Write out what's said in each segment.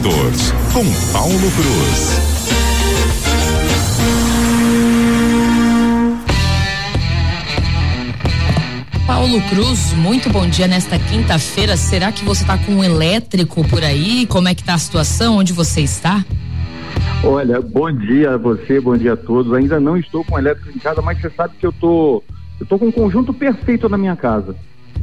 Motors com Paulo Cruz. Paulo Cruz, muito bom dia nesta quinta-feira. Será que você está com um elétrico por aí? Como é que está a situação? Onde você está? Olha, bom dia a você, bom dia a todos. Ainda não estou com elétrico em casa, mas você sabe que eu tô, eu tô com um conjunto perfeito na minha casa.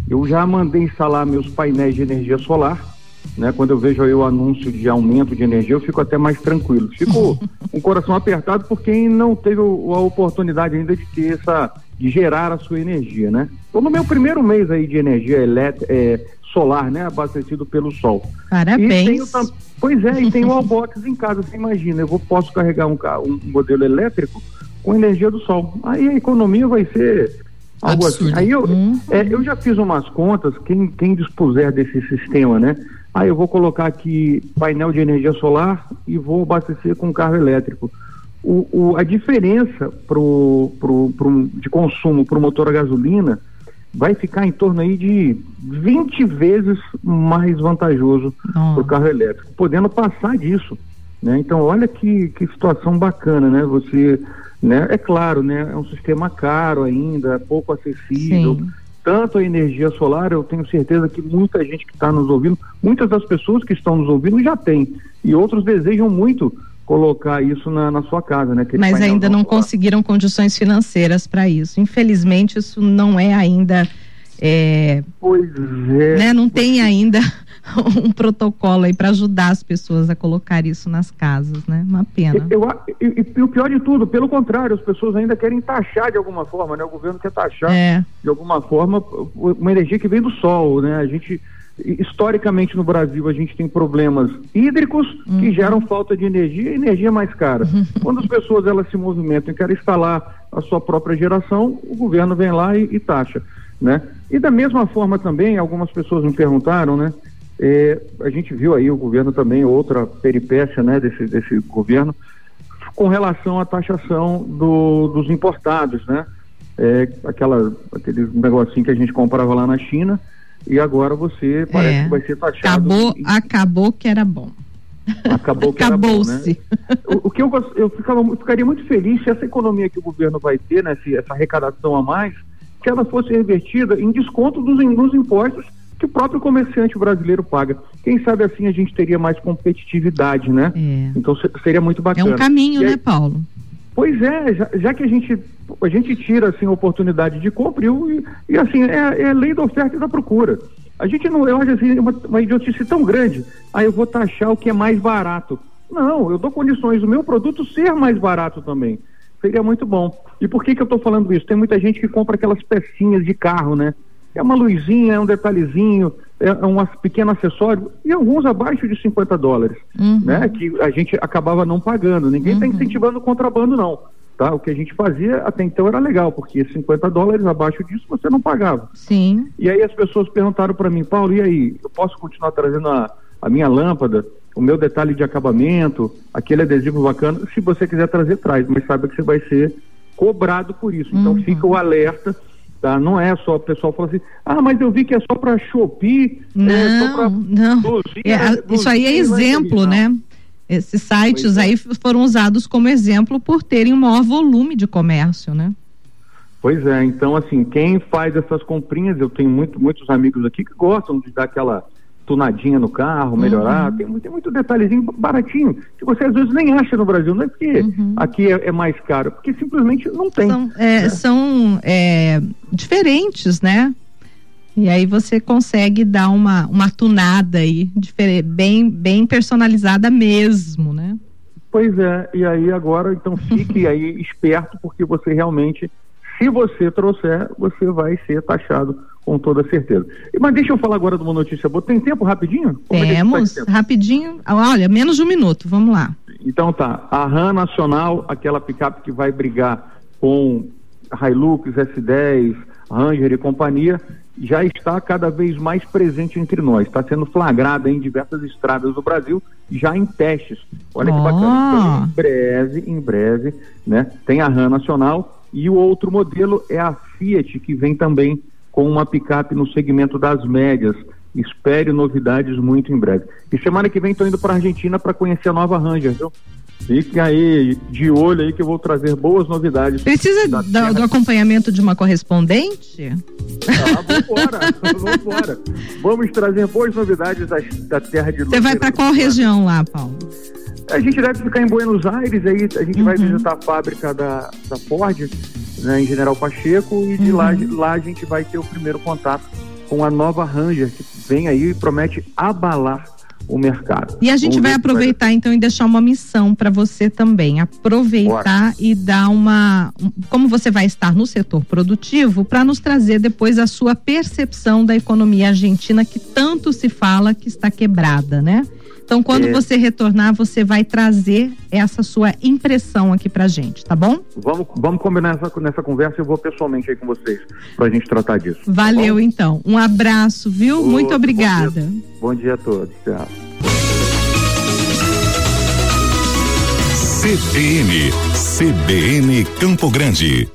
Eu já mandei instalar meus painéis de energia solar, né? Quando eu vejo aí o anúncio de aumento de energia, eu fico até mais tranquilo. Fico com o coração apertado por quem não teve a oportunidade ainda de ter essa, de gerar a sua energia, né? Estou no meu primeiro mês aí de energia elétrica, é, solar, né? Abastecido pelo sol. Parabéns. Tenho, pois é, e tem o Albox em casa, você imagina, eu vou, posso carregar um, um modelo elétrico com energia do sol. Aí a economia vai ser algo assim. Absurdo. assim. Aí eu, uhum. é, eu já fiz umas contas, quem, quem dispuser desse sistema, né? Aí eu vou colocar aqui painel de energia solar e vou abastecer com carro elétrico. O, o, a diferença pro, pro, pro, de consumo para o motor a gasolina vai ficar em torno aí de 20 vezes mais vantajoso para o carro elétrico, podendo passar disso. Né? Então, olha que, que situação bacana, né? Você, né? É claro, né? É um sistema caro ainda, pouco acessível. Sim. Tanto a energia solar, eu tenho certeza que muita gente que está nos ouvindo, muitas das pessoas que estão nos ouvindo já têm. E outros desejam muito colocar isso na, na sua casa, né? Mas ainda não conseguiram condições financeiras para isso. Infelizmente, isso não é ainda. É, pois é. Né, não tem ainda um protocolo aí para ajudar as pessoas a colocar isso nas casas, né? Uma pena. Eu, e, o pior de tudo, pelo contrário, as pessoas ainda querem taxar de alguma forma, né? O governo quer taxar é. de alguma forma uma energia que vem do sol, né? A gente historicamente no Brasil a gente tem problemas hídricos uhum. que geram falta de energia e energia mais cara. Uhum. Quando as pessoas elas se movimentam e querem instalar a sua própria geração, o governo vem lá e, e taxa, né? E da mesma forma também, algumas pessoas me perguntaram, né? É, a gente viu aí o governo também, outra peripécia, né, desse, desse governo, com relação à taxação do, dos importados, né? É, aquela, aquele negocinho que a gente comprava lá na China, e agora você parece é. que vai ser taxado. Acabou, em... acabou que era bom. Acabou que Acabou-se. Né? O, o, que eu, eu ficava, ficaria muito feliz se essa economia que o governo vai ter, né, se essa arrecadação a mais, que ela fosse revertida em desconto dos, dos impostos que o próprio comerciante brasileiro paga. Quem sabe assim a gente teria mais competitividade, né? É. Então seria muito bacana. É um caminho, aí, né, Paulo? Pois é, já, já, que a gente a gente tira assim a oportunidade de compra e, e assim é, é lei da oferta e da procura. A gente não, eu acho assim uma, uma idiotice tão grande. Aí eu vou taxar o que é mais barato. Não, eu dou condições do meu produto ser mais barato também. Seria muito bom. E por que que eu estou falando isso? Tem muita gente que compra aquelas pecinhas de carro, né? É uma luzinha, é um detalhezinho, é, é um pequeno acessório, e alguns abaixo de 50 dólares, uhum. né? Que a gente acabava não pagando. Ninguém está uhum. incentivando o contrabando, não. Tá? O que a gente fazia até então era legal, porque 50 dólares abaixo disso você não pagava. Sim. E aí as pessoas perguntaram para mim, Paulo, e aí, eu posso continuar trazendo a, a minha lâmpada, o meu detalhe de acabamento, aquele adesivo bacana? Se você quiser trazer, traz, mas saiba que você vai ser cobrado por isso. Então uhum. fica o alerta Tá? Não é só o pessoal fala assim, ah, mas eu vi que é só para Shopee. Não, é pra não. é, isso aí é exemplo, né? Esses sites é. aí foram usados como exemplo por terem um maior volume de comércio, né? Pois é, então assim, quem faz essas comprinhas, eu tenho muito, muitos amigos aqui que gostam de dar aquela tunadinha no carro, melhorar. Uhum. Tem, tem, muito detalhezinho baratinho que você às vezes nem acha no Brasil. Não é porque uhum. aqui é, é, mais caro, porque simplesmente não tem. São, é, né? são é, diferentes, né? E aí você consegue dar uma, uma tunada aí, bem, bem personalizada mesmo, né? Pois é, e aí agora, então fique aí esperto, porque você realmente, se você trouxer, você vai ser taxado com toda certeza. Mas deixa eu falar agora de uma notícia boa. Tem tempo rapidinho? É Temos, tempo? rapidinho. Olha, menos de um minuto, vamos lá. Então tá, a RAM Nacional, aquela picape que vai brigar com Hilux, S10, Ranger e companhia, já está cada vez mais presente entre nós. Está sendo flagrada em diversas estradas do Brasil, já em testes. Olha oh. que bacana. Então, em breve, em breve, né? Tem a RAM Nacional e o outro modelo é a Fiat, que vem também com uma picape no segmento das médias, espere novidades muito em breve. E semana que vem estou indo para Argentina para conhecer a nova Ranger, viu? Fiquem aí de olho aí que eu vou trazer boas novidades. Precisa do, do, acompanhamento de uma correspondente? Ah, vambora, vambora. Vamos trazer boas novidades da, da terra de Você vai para qual região lá, Paulo? A gente deve ficar em Buenos Aires, aí a gente uhum. vai visitar a fábrica da, da Ford, né, em General Pacheco, e de uhum. lá, lá a gente vai ter o primeiro contato com a nova Ranger, que vem aí e promete abalar o mercado. E a gente Vamos vai aproveitar então e deixar uma missão para você também, aproveitar Bora. e dar uma, como você vai estar no setor produtivo, para nos trazer depois a sua percepção da economia argentina que tanto se fala que está quebrada, né? Então, quando é. você retornar, você vai trazer essa sua impressão aqui pra gente, tá bom? Vamos, vamos combinar nessa, nessa conversa. Eu vou pessoalmente aí com vocês pra gente tratar disso. Tá Valeu, tá então. Um abraço, viu? Muito obrigada. Bom dia, bom dia a todos. Tchau. CBN, CBN Campo Grande.